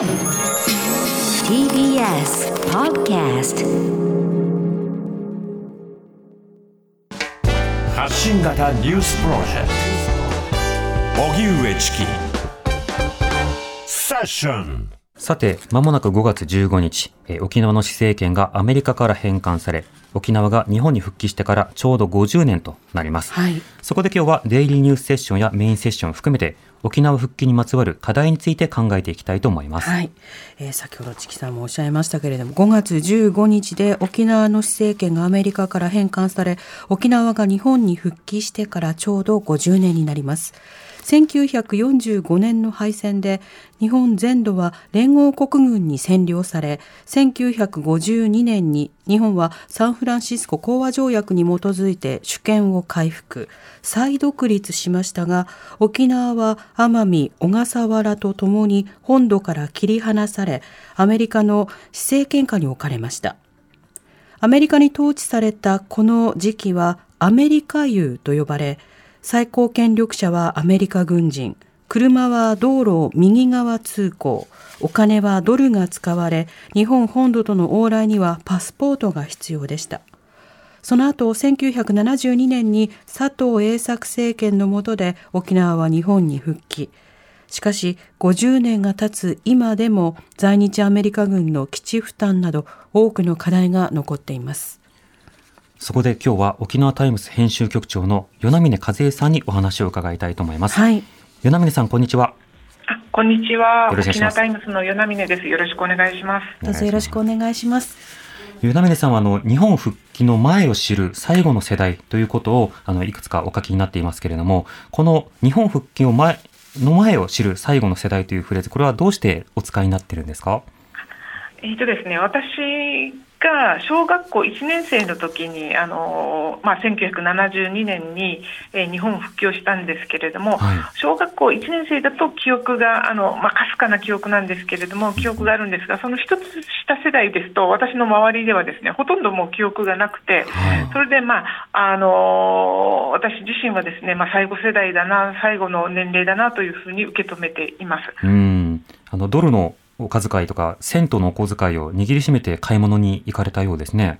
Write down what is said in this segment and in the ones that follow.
TBS Podcast 発信型ニュースプロジェクト荻上チキセッションさて、まもなく5月15日、えー沖縄の施政権がアメリカから返還され、沖縄が日本に復帰してからちょうど50年となります。はい。そこで今日はデイリーニュースセッションやメインセッションを含めて、沖縄復帰にまつわる課題について考えていきたいと思います。はい、えー先ほどチキさんもおっしゃいましたけれども5月15日で沖縄の施政権がアメリカから返還され沖縄が日本に復帰してからちょうど50年になります1945年の敗戦で日本全土は連合国軍に占領され1952年に日本はサンフランシスコ講和条約に基づいて主権を回復。再独立しましたが沖縄は奄美小笠原とともに本土から切り離されアメリカの施政権下に置かれました。アメリカに統治されたこの時期はアメリカ優と呼ばれ最高権力者はアメリカ軍人。車は道路を右側通行。お金はドルが使われ日本本土との往来にはパスポートが必要でした。その後1972年に佐藤栄作政権の下で沖縄は日本に復帰。しかし50年が経つ今でも在日アメリカ軍の基地負担など多くの課題が残っています。そこで今日は沖縄タイムズ編集局長の与那嶺和恵さんにお話を伺いたいと思います。はい与那嶺さん、こんにちは。あこんにちは。よろしくお願いします沖縄タイムズの与那嶺です。よろしくお願いします。どうぞよろしくお願いします与那嶺さんはあの日本復帰の前を知る最後の世代ということをあのいくつかお書きになっていますけれども、この日本復帰を前の前を知る最後の世代というフレーズ、これはどうしてお使いになっているんですか？えっ、とですね、私が小学校1年生の時に、あのまあ、1972年に、えー日本復帰をしたんですけれども、はい小学校1年生だと記憶が、あのまあ、かすかな記憶なんですけれども、記憶があるんですが、その一つ下世代ですと、私の周りではですね、ほとんどもう記憶がなくて、はいそれで、まああの私自身はですね、まあ、最後世代だな、最後の年齢だなというふうに受け止めています。うん。あの、ドルのお小遣いとか、銭湯のお小遣いを握りしめて買い物に行かれたようですね。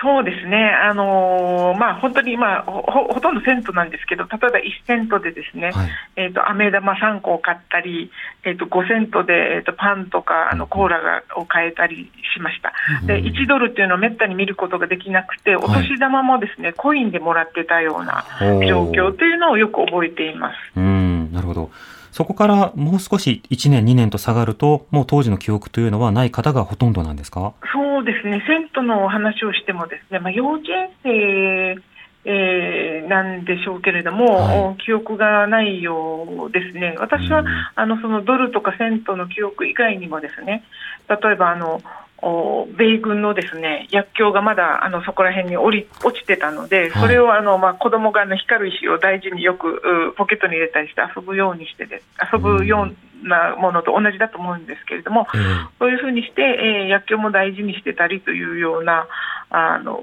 そうですね、あのーまあ、本当に、まあ、ほほほとんどセントなんですけど、例えば1セントでですね、はい。えー、と飴玉3個を買ったり、えー、と5セントで、えー、とパンとかあのコーラがを買えたりしました、で1ドルっていうのはめったに見ることができなくて、お年玉もですね、コインでもらってたような状況というのをよく覚えています。うん、なるほど。そこからもう少し1年2年と下がると、もう当時の記憶というのはない方がほとんどなんですか？そうですね、セントのお話をしてもですね、まあ、幼稚園生、えーなんでしょうけれども、はい。お記憶がないようですね。私は、うん。あのそのドルとかセントの記憶以外にもですね、例えばあのお米軍のですね薬莢がまだあのそこら辺に降り落ちてたので、はいそれをあのまあ子供があの光る石を大事によくうポケットに入れたりして遊ぶようにしてで遊ぶようなものと同じだと思うんですけれども、ええそういうふうにして、えー薬莢も大事にしてたりというようなあの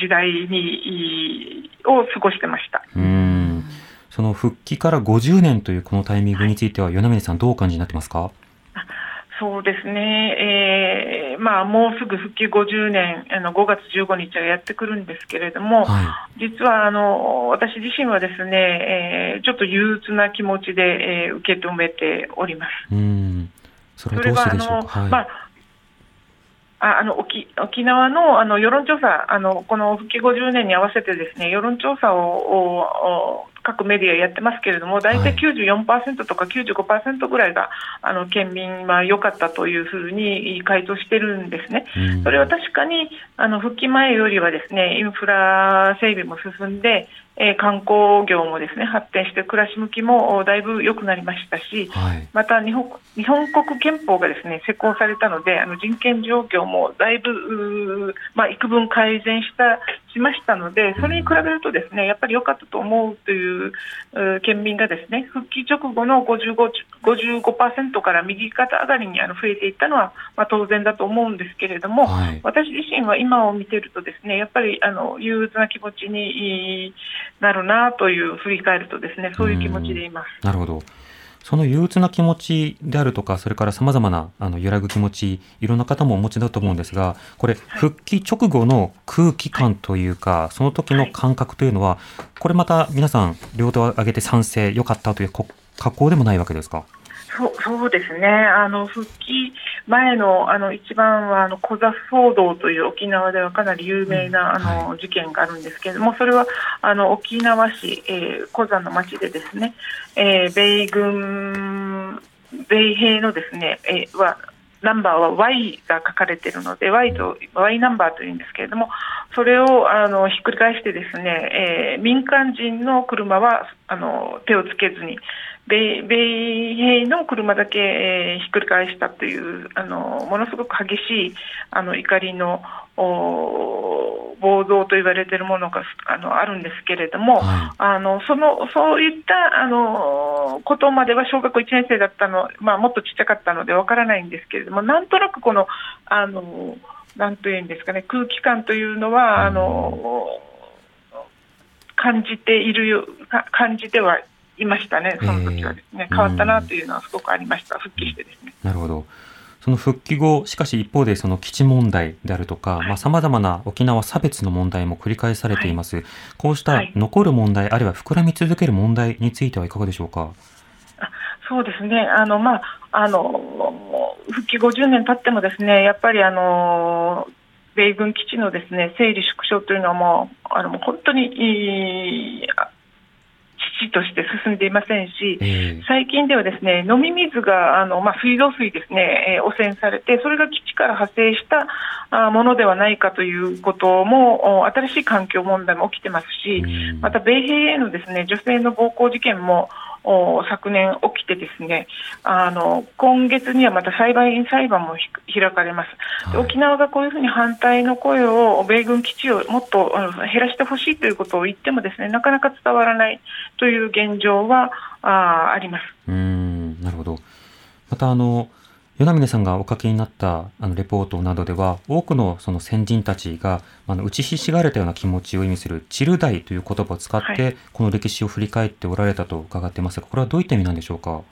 時代にいを過ごしてました。うん。その復帰から50年というこのタイミングについては、与那嶺さんどうお感じになってますか？そうですね、えーまあ、もうすぐ復帰50年、あの5月15日はやってくるんですけれども、は実はあの私自身はですね、えーちょっと憂鬱な気持ちで、えー受け止めております。い。うん。それはどうしてでしょうか？はい。まあああの沖沖縄のあの世論調査あの、この復帰50年に合わせてですね世論調査を各メディアやってますけれども、大体94%とか95%ぐらいが、あの県民は良かったというふうに回答してるんですね。うんそれは確かにあの復帰前よりはですねインフラ整備も進んで、えー観光業もですね発展して暮らし向きもおだいぶ良くなりましたし、はい。また日本日本国憲法がですね施行されたのであの人権状況もだいぶ、まあ、幾分改善したしましたのでそれに比べるとですねやっぱり良かったと思うという県民がですね復帰直後の55 55%から右肩上がりにあの増えていったのは、まあ、当然だと思うんですけれども、はい私自身は今を見てるとですねやっぱりあの憂鬱な気持ちになるなという振り返るとですねそういう気持ちでいます。なるほど。その憂鬱な気持ちであるとか、それから様々なあの揺らぐ気持ち、いろんな方もお持ちだと思うんですが、これ、復帰直後の空気感というか、その時の感覚というのは、これまた皆さん、両手を挙げて賛成、良かったというこ格好でもないわけですか？そうそうですね、あの復帰前のあの一番はあのコザ騒動という沖縄ではかなり有名な、あの事件があるんですけれども、それはあの沖縄市、えー、コザの町でですね、えー、米軍、米兵のですね、えー、はナンバーは Y が書かれているので、Y と Y ナンバーというんですけれども、それをあのひっくり返してですね、えー、民間人の車はあの手をつけずに、米米兵の車だけ、えー、ひっくり返したというあのものすごく激しいあの怒りの暴動と言われているものがあのあるんですけれども、はい、あのそのそういったあのことまでは小学校1年生だったの、まあ、もっとちっちゃかったのでわからないんですけれども、なんとなくこの、あのなんというんですかね、空気感というのは、あの感じている感じではいましたね、その時はですね、えー、変わったなというのはすごくありました、復帰してですね。なるほどその復帰後、しかし一方でその基地問題であるとか、はい、まあ様々な沖縄差別の問題も繰り返されています。はい、こうした残る問題、あるいは膨らみ続ける問題についてはいかがでしょうか？そうですね。あのまああの復帰50年経ってもですね、やっぱりあの米軍基地のですね整理縮小というのはもうあの本当に地として進んでいませんし、えー、最近ではですね飲み水があの、まあ、水道水ですね、えー、汚染されて、それが基地から派生したあものではないかということも、新しい環境問題も起きてますし、また米兵へのですね女性の暴行事件も、昨年起きてですねあの今月にはまた裁判員裁判も開かれます、はい、沖縄がこういうふうに反対の声を米軍基地をもっと減らしてほしいということを言ってもですねなかなか伝わらないという現状はああります。うんなるほど。またあの与那嶺さんがお書きになったあのレポートなどでは、多くのその先人たちが、あの打ちひしがれたような気持ちを意味する、チルダイという言葉を使って、この歴史を振り返っておられたと伺ってますが、これはどういった意味なんでしょうか？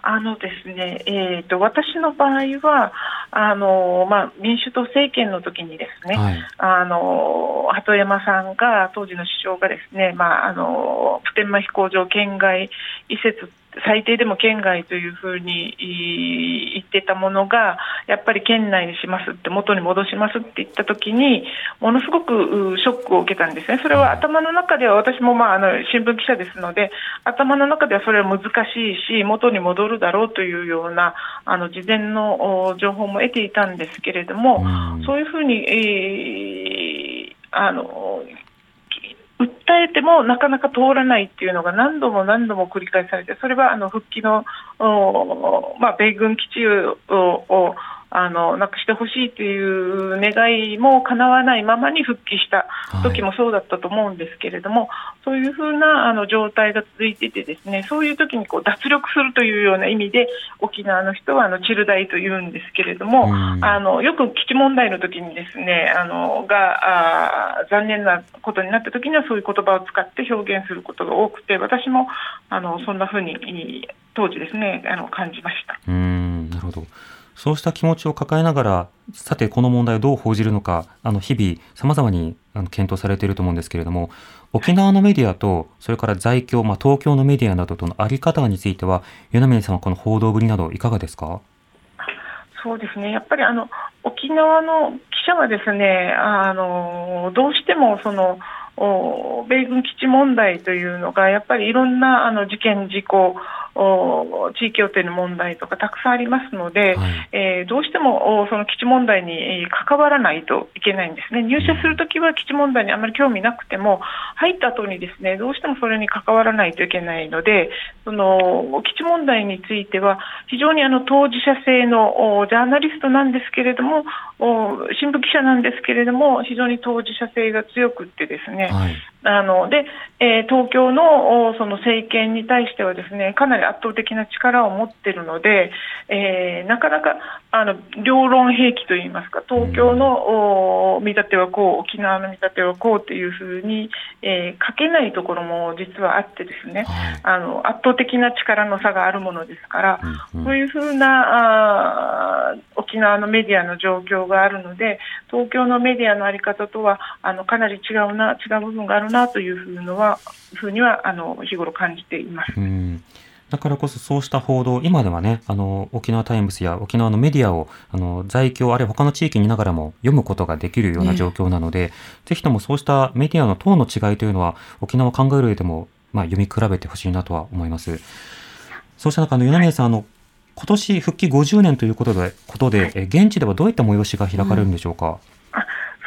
あのですね、えーと、私の場合はあの、まあ、民主党政権の時にですね、はい、あの鳩山さんが当時の首相がですね、まあ、あの普天間飛行場県外移設最低でも県外というふうに言ってたものが、やっぱり県内にしますって、元に戻しますって言ったときに、ものすごくショックを受けたんですね、それは頭の中では、私も、まあ、あの新聞記者ですので、頭の中ではそれは難しいし、元に戻るだろうというようなあの事前の情報も得ていたんですけれども、そういうふうに、えー、あの訴えてもなかなか通らないっていうのが何度も何度も繰り返されて、それはあの復帰の、まあ、米軍基地をあのなくしてほしいという願いも叶わないままに復帰した時もそうだったと思うんですけれども、はい、そういうふうなあの状態が続いていてですねそういう時にこう脱力するというような意味で沖縄の人はあのチルダイと言うんですけれども、あのよく基地問題の時にですねあのがあ残念なことになった時にはそういう言葉を使って表現することが多くて私もあのそんなふうに当時ですねあの感じました。うんなるほどそうした気持ちを抱えながら、さてこの問題をどう報じるのか、あの日々様々にあの検討されていると思うんですけれども、沖縄のメディアと、それから在京、まあ、東京のメディアなどとのあり方については、与那嶺さんはこの報道ぶりなどいかがですか？そうですね、やっぱりあの沖縄の記者はですね、あのどうしてもその米軍基地問題というのがやっぱりいろんなあの事件、事故地域予定の問題とかたくさんありますので、はい、えー、どうしてもその基地問題に関わらないといけないんですね、入社するときは基地問題にあまり興味なくても、入った後にですねどうしてもそれに関わらないといけないので、その基地問題については、非常にあの当事者性のジャーナリストなんですけれども、新聞記者なんですけれども、非常に当事者性が強くってですね、はいあので、えー東京のおその政権に対してはですねかなり圧倒的な力を持っているので、えーなかなかあの両論兵器といいますか東京の、お見立てはこう沖縄の見立てはこうというふうに、えー書けないところも実はあってですね、はい。あの圧倒的な力の差があるものですから、うんうん。そういうふうなあー沖縄のメディアの状況があるので、東京のメディアのあり方とはあのかなり違うな、違う部分があるなというふうのは、ふうにはあの日頃感じています。うん。だからこそそうした報道、今ではね、あの、沖縄タイムズや沖縄のメディアを、あの、在京、あるいは他の地域にいながらも読むことができるような状況なので、ぜひともそうしたメディアの等の違いというのは、沖縄を考える上でも、まあ、読み比べてほしいなとは思います。そうした中、あの、米宮さん、あの、今年復帰50年ということで、ことで、え現地ではどういった催しが開かれるんでしょうか、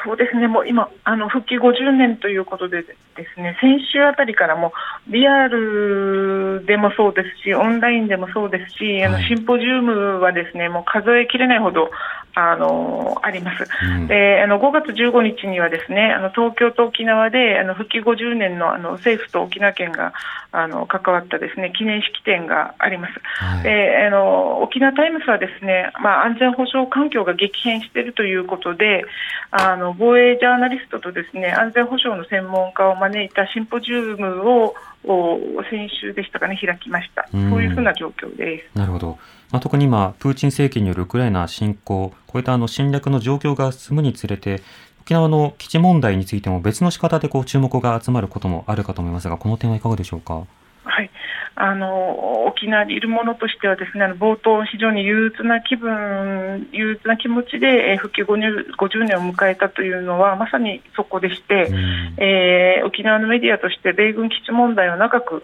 そうですね、もう今、あの復帰50年ということで、ですね先週あたりからもリアルでもそうですし、オンラインでもそうですし、あのはいシンポジウムはですねもう数えきれないほどあのあります。うんであの5月15日にはですねあの東京と沖縄であの復帰50年のあの政府と沖縄県があの関わったですね記念式典があります。はいであの沖縄タイムズはですね、まあ、安全保障環境が激変しているということであの防衛ジャーナリストとですね安全保障の専門家を招いたシンポジウムをお先週でしたかね開きました、うんそういうふうな状況です。なるほど。まあ、特に今、プーチン政権によるウクライナ侵攻、こういったあの侵略の状況が進むにつれて、沖縄の基地問題についても別の仕方でこう注目が集まることもあるかと思いますが、この点はいかがでしょうか？はい、あの沖縄にいるものとしてはですねあの冒頭、非常に憂鬱な気分、憂鬱な気持ちで、えー復帰50 50年を迎えたというのはまさにそこでして、うん。えー沖縄のメディアとして米軍基地問題を長く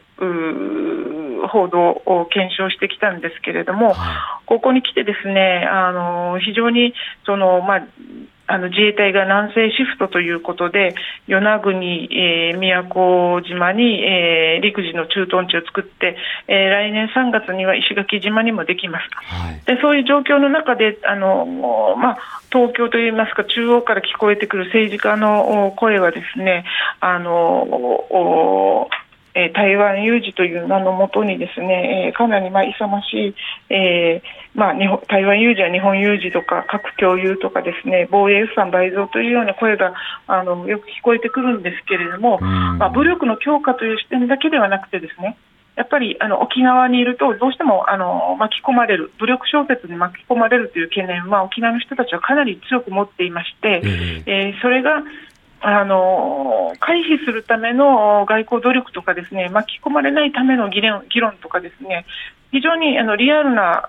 報道を検証してきたんですけれども、はここに来てですね、あの非常にその、まあ、あの自衛隊が南西シフトということで、与那国、えー宮古島に、えー陸自の駐屯地を作って、えー来年3月には石垣島にもできます。はい。でそういう状況の中であの、まあ、東京といいますか中央から聞こえてくる政治家のお声はですねあのおえー台湾有事という名のもとにですね、えーかなりまあ勇ましい、えーまあ、日本台湾有事や日本有事とか核共有とかですね防衛予算倍増というような声があのよく聞こえてくるんですけれども、うん。まあ、武力の強化という視点だけではなくてですねやっぱりあの沖縄にいるとどうしてもあの巻き込まれる武力衝突に巻き込まれるという懸念は沖縄の人たちはかなり強く持っていまして、ええ。えーそれがあの回避するための外交努力とかですね巻き込まれないための議論議論とかですね非常にあのリアルな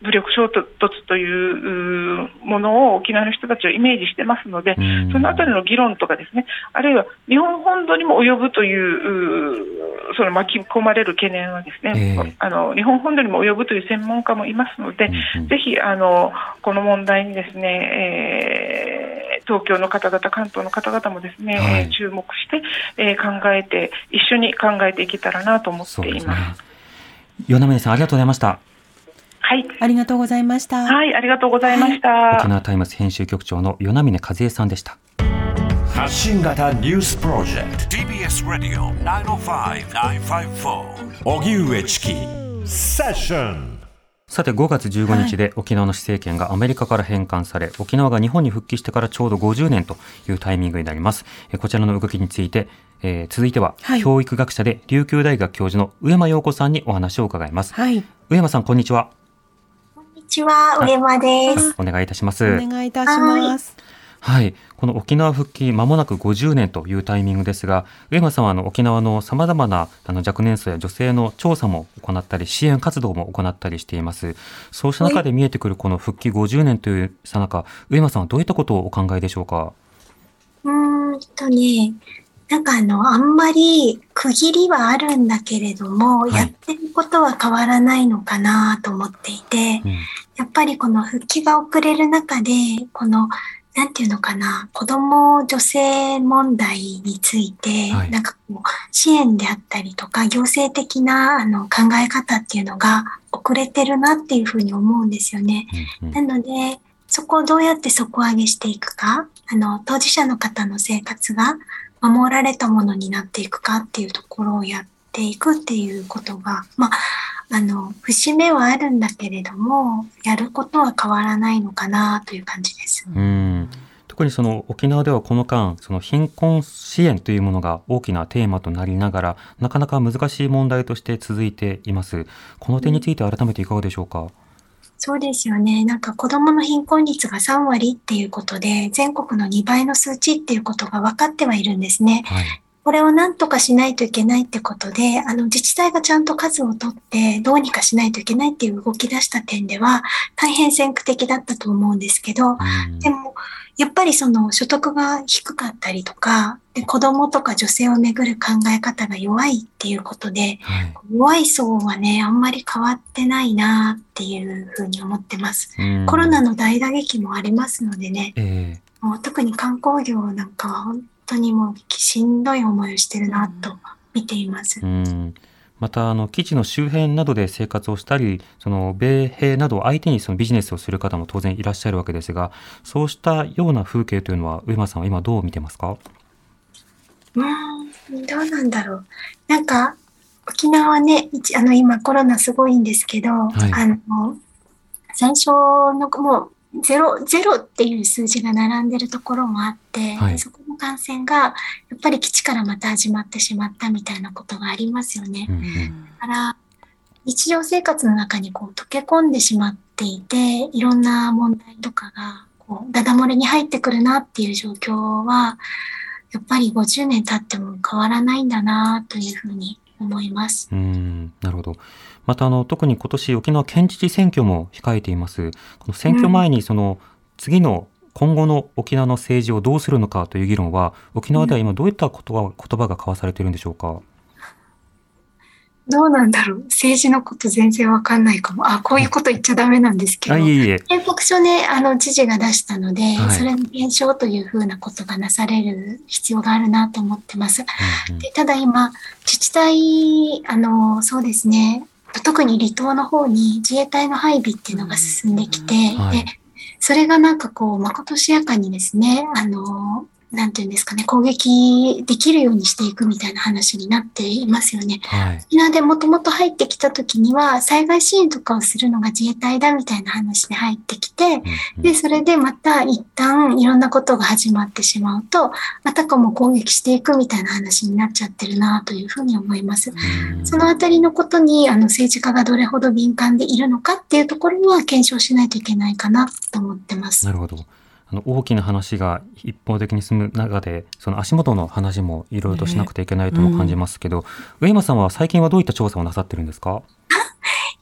武力衝突というものを沖縄の人たちはイメージしてますので、うん。そのあたりの議論とかですね、あるいは日本本土にも及ぶという、その巻き込まれる懸念はですね、ええ。あの日本本土にも及ぶという専門家もいますので、うんうん。ぜひあのこの問題にですね、えー東京の方々、関東の方々もですね、はいえー注目して、えー考えて、一緒に考えていけたらなと思っています。そうですね。さん、ありがとうございました。はい、ありがとうございました。はい、ありがとうございました。沖縄タイムズ編集局長の与那嶺和恵さんでした。発信型ニュースプロジェク TBS Radio 905-954ト荻上チキセッションさて5月15日で沖縄の施政権がアメリカから返還され、沖縄が日本に復帰してからちょうど50年というタイミングになります。えこちらの動きについて、えー続いては、はい教育学者で琉球大学教授の上間陽子さんにお話を伺います。はい。上間さん、こんにちは。こんにちは、上間です。お願いいたします。お願いいたします。はい。この沖縄復帰間もなく50年というタイミングですが、上間さんはあの沖縄の様々なあの若年層や女性の調査も行ったり、支援活動も行ったりしています。そうした中で見えてくるこの復帰50年というさなか、上間さんはどういったことをお考えでしょうか？うーんとね、なんかあの、あんまり区切りはあるんだけれども、はいやってることは変わらないのかなと思っていて、うん。やっぱりこの復帰が遅れる中で、この、なんていうのかな、子供女性問題について、はいなんかこう、支援であったりとか、行政的なあの考え方っていうのが遅れてるなっていうふうに思うんですよね。うんうんなので、そこをどうやって底上げしていくか、あの、当事者の方の生活が守られたものになっていくかっていうところをやっていくっていうことが、まあ、あの、節目はあるんだけれども、やることは変わらないのかなという感じです。うん特にその沖縄ではこの間その貧困支援というものが大きなテーマとなりながらなかなか難しい問題として続いていますこの点について改めていかがでしょうか、そうですよね。なんか子供の貧困率が3割っていうことで、全国の2倍の数値っていうことが分かってはいるんですね。はいこれを何とかしないといけないってことで、あの自治体がちゃんと数を取ってどうにかしないといけないっていう動き出した点では大変先駆的だったと思うんですけど、うん。でもやっぱりその所得が低かったりとか、で子供とか女性をめぐる考え方が弱いっていうことで、はい。弱い層はね、あんまり変わってないなっていうふうに思ってます。うん。コロナの大打撃もありますのでね、ええ。もう特に観光業なんかは本当にもうしんどい思いをしてるなと見ています。うんまたあの基地の周辺などで生活をしたりその米兵などを相手にそのビジネスをする方も当然いらっしゃるわけですがそうしたような風景というのは上間さんは今どう見てますか？うーん、どうなんだろう。なんか、沖縄はね、一あの、今コロナすごいんですけど、いあの、最初のもう、ゼロ、ゼロっていう数字が並んでるところもあって、はいそこの感染が、やっぱり基地からまた始まってしまったみたいなことがありますよね。うんうんだから、日常生活の中にこう溶け込んでしまっていて、いろんな問題とかが、こう、ダダ漏れに入ってくるなっていう状況は、やっぱり50年経っても変わらないんだなというふうに思います。うんなるほど。またあの特に今年沖縄県知事選挙も控えています。この選挙前にその次の今後の沖縄の政治をどうするのかという議論は沖縄では今どういったことが言葉が交わされているんでしょうか？どうなんだろう政治のこと全然わかんないかも。あ、こういうこと言っちゃダメなんですけど。あいえいえ。報告書ね、あの、知事が出したので、はいそれの検証というふうなことがなされる必要があるなと思ってます。うんうんでただ今、自治体、あの、そうですね、特に離島の方に自衛隊の配備っていうのが進んできて、はい。で、それがなんかこう、まことしやかにですね、あの、なんていうんですかね、攻撃できるようにしていくみたいな話になっていますよね。はい。沖縄でもともと入ってきた時には、災害支援とかをするのが自衛隊だみたいな話で入ってきて、で、それでまた一旦いろんなことが始まってしまうと、あたかも攻撃していくみたいな話になっちゃってるなというふうに思います。うんそのあたりのことに、あの、政治家がどれほど敏感でいるのかっていうところは検証しないといけないかなと思ってますな。るほど。あの大きな話が一方的に進む中で、その足元の話もいろいろとしなくてはいけないとも感じますけど、上間さんは最近はどういった調査をなさってるんですか？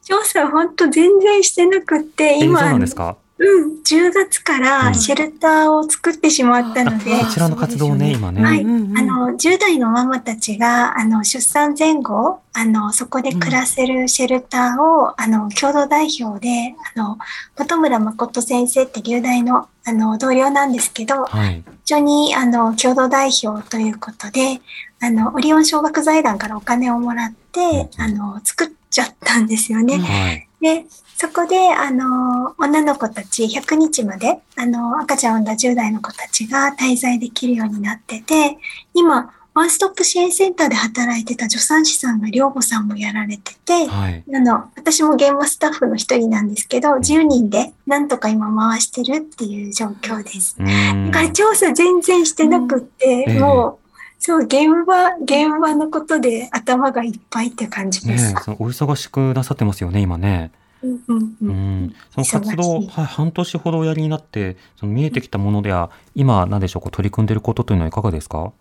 調査は本当全然してなくって、えーそう今、なんですか？うん、10月かうんらシェルターを作ってしまったので、こちらの活動をね、今ね。はいうんうんあの、10代のママたちが、あの、出産前後、あの、そこで暮らせるシェルターを、あの、共同代表で、あの、本村誠先生って流大の、あの、同僚なんですけど、はい。一緒に、あの、共同代表ということで、あの、オリオン小学財団からお金をもらって、うんあの、作っちゃったんですよね。はい。で、そこで、あの、女の子たち100日まで、あの、赤ちゃんを産んだ10代の子たちが滞在できるようになってて、今、ワンストップ支援センターで働いてた助産師さんが寮母さんもやられてて、はい。あの、私も現場スタッフの一人なんですけど、10人でなんとか今回してるっていう状況です。だから調査全然してなくって、うもう、そう、現場、現場のことで頭がいっぱいって感じです。ねお忙しくなさってますよね、今ね。うんうんううんん。その活動、はい、半年ほどおやりになって、その見えてきたものでは、今、なんでしょう、こう取り組んでいることというのはいかがですか？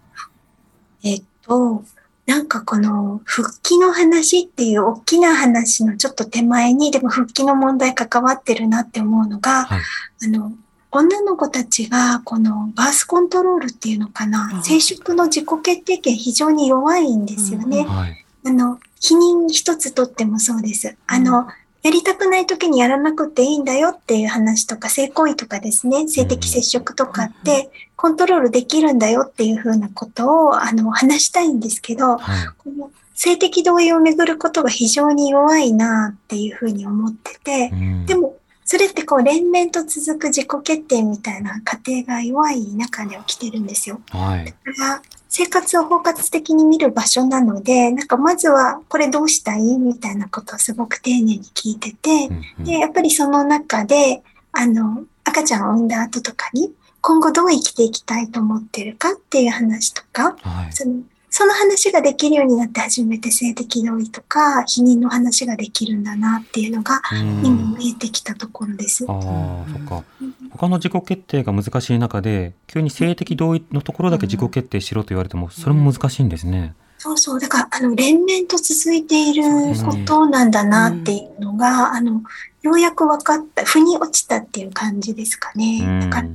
えっと、なんかこの復帰の話っていう大きな話のちょっと手前に、でも復帰の問題関わってるなって思うのが、はい。あの、女の子たちがこのバースコントロールっていうのかな、うん生殖の自己決定権非常に弱いんですよね。はい。あの、否認一つとってもそうです。あの、やりたくない時にやらなくていいんだよっていう話とか、性行為とかですね、性的接触とかって、コントロールできるんだよっていうふうなことを、あの、話したいんですけど、はい。この性的同意をめぐることが非常に弱いなっていうふうに思っててう、んでも、それってこう連綿と続く自己決定みたいな過程が弱い中で起きてるんですよ。はい。だから生活を包括的に見る場所なので、なんかまずはこれどうしたいみたいなことをすごく丁寧に聞いててで、やっぱりその中で、あの、赤ちゃんを産んだ後とかに、今後どう生きていきたいと思ってるかっていう話とか、はい。そのその話ができるようになって初めて性的同意とか否認の話ができるんだなっていうのがうん今見えてきたところです。ああ、そっか。他の自己決定が難しい中で、急に性的同意のところだけ自己決定しろと言われても、それも難しいんですね。そうそう。だから、あの、連綿と続いていることなんだなっていうのが、あの、ようやく分かった、腑に落ちたっていう感じですかね。うんだから、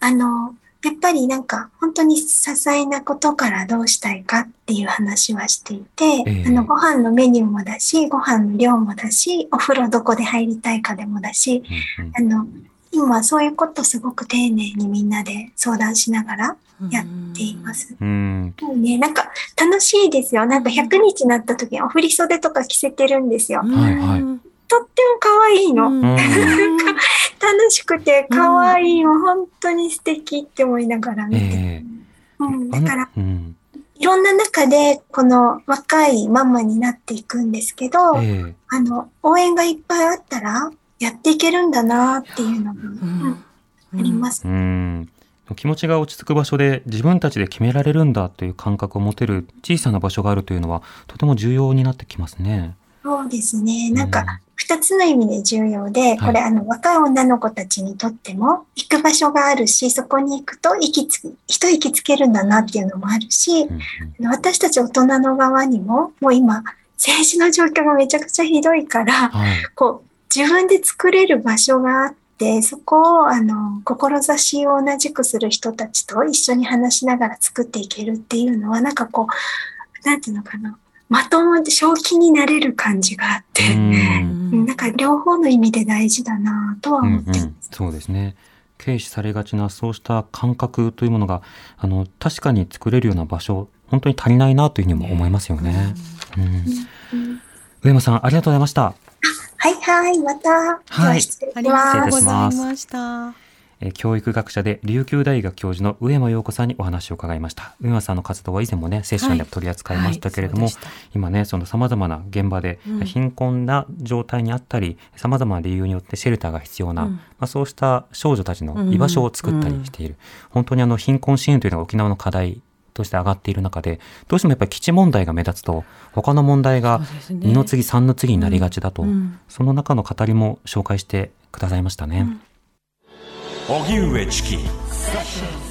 あの、やっぱりなんか、本当に些細なことからどうしたいかっていう話はしていて、ええあの、ご飯のメニューもだし、ご飯の量もだし、お風呂どこで入りたいかでもだし、うんうんあの、今そういうことすごく丁寧にみんなで相談しながらやっています。うん。もうね、なんか楽しいですよ。なんか100日になった時にお振り袖とか着せてるんですよ。はいはいとっても可愛いの。楽しくて可愛い。もう本当に素敵って思いながら見て。ええうん、だから、うん。いろんな中でこの若いママになっていくんですけど、ええあの、応援がいっぱいあったらやっていけるんだなっていうのが、うんあります。うん。気持ちが落ち着く場所で自分たちで決められるんだという感覚を持てる小さな場所があるというのはとても重要になってきますね。そうですね。なんか、二つの意味で重要で、これ、あの、若い女の子たちにとっても、行く場所があるし、そこに行くと、息つき、一息つけるんだなっていうのもあるし、うんうん。私たち大人の側にも、もう今、政治の状況がめちゃくちゃひどいから、はい。こう、自分で作れる場所があって、そこを、あの、志を同じくする人たちと一緒に話しながら作っていけるっていうのは、なんかこう、なんていうのかな、まともで正気になれる感じがあって、うんうんなんか両方の意味で大事だなとはうん思ってます。うん、そうですね。軽視されがちなそうした感覚というものがあの確かに作れるような場所本当に足りないなというふうにも思いますよね。うんうん上山さんありがとうございました。はいはい、また、は失礼しありがとうます。ございました。えー教育学者で琉球大学教授の上山陽子さんにお話を伺いました。上山さんの活動は以前もねセッションで取り扱いましたけれども、はいそうでした。今ねその様々な現場でうん。貧困な状態にあったり、様々な理由によってシェルターが必要な、うん。まあ、そうした少女たちの居場所を作ったりしている、本当にあの貧困支援というのが沖縄の課題として上がっている中でどうしてもやっぱり基地問題が目立つと他の問題がそうですね。二の次三の次になりがちだと、うん。その中の語りも紹介してくださいましたね。荻上チキ。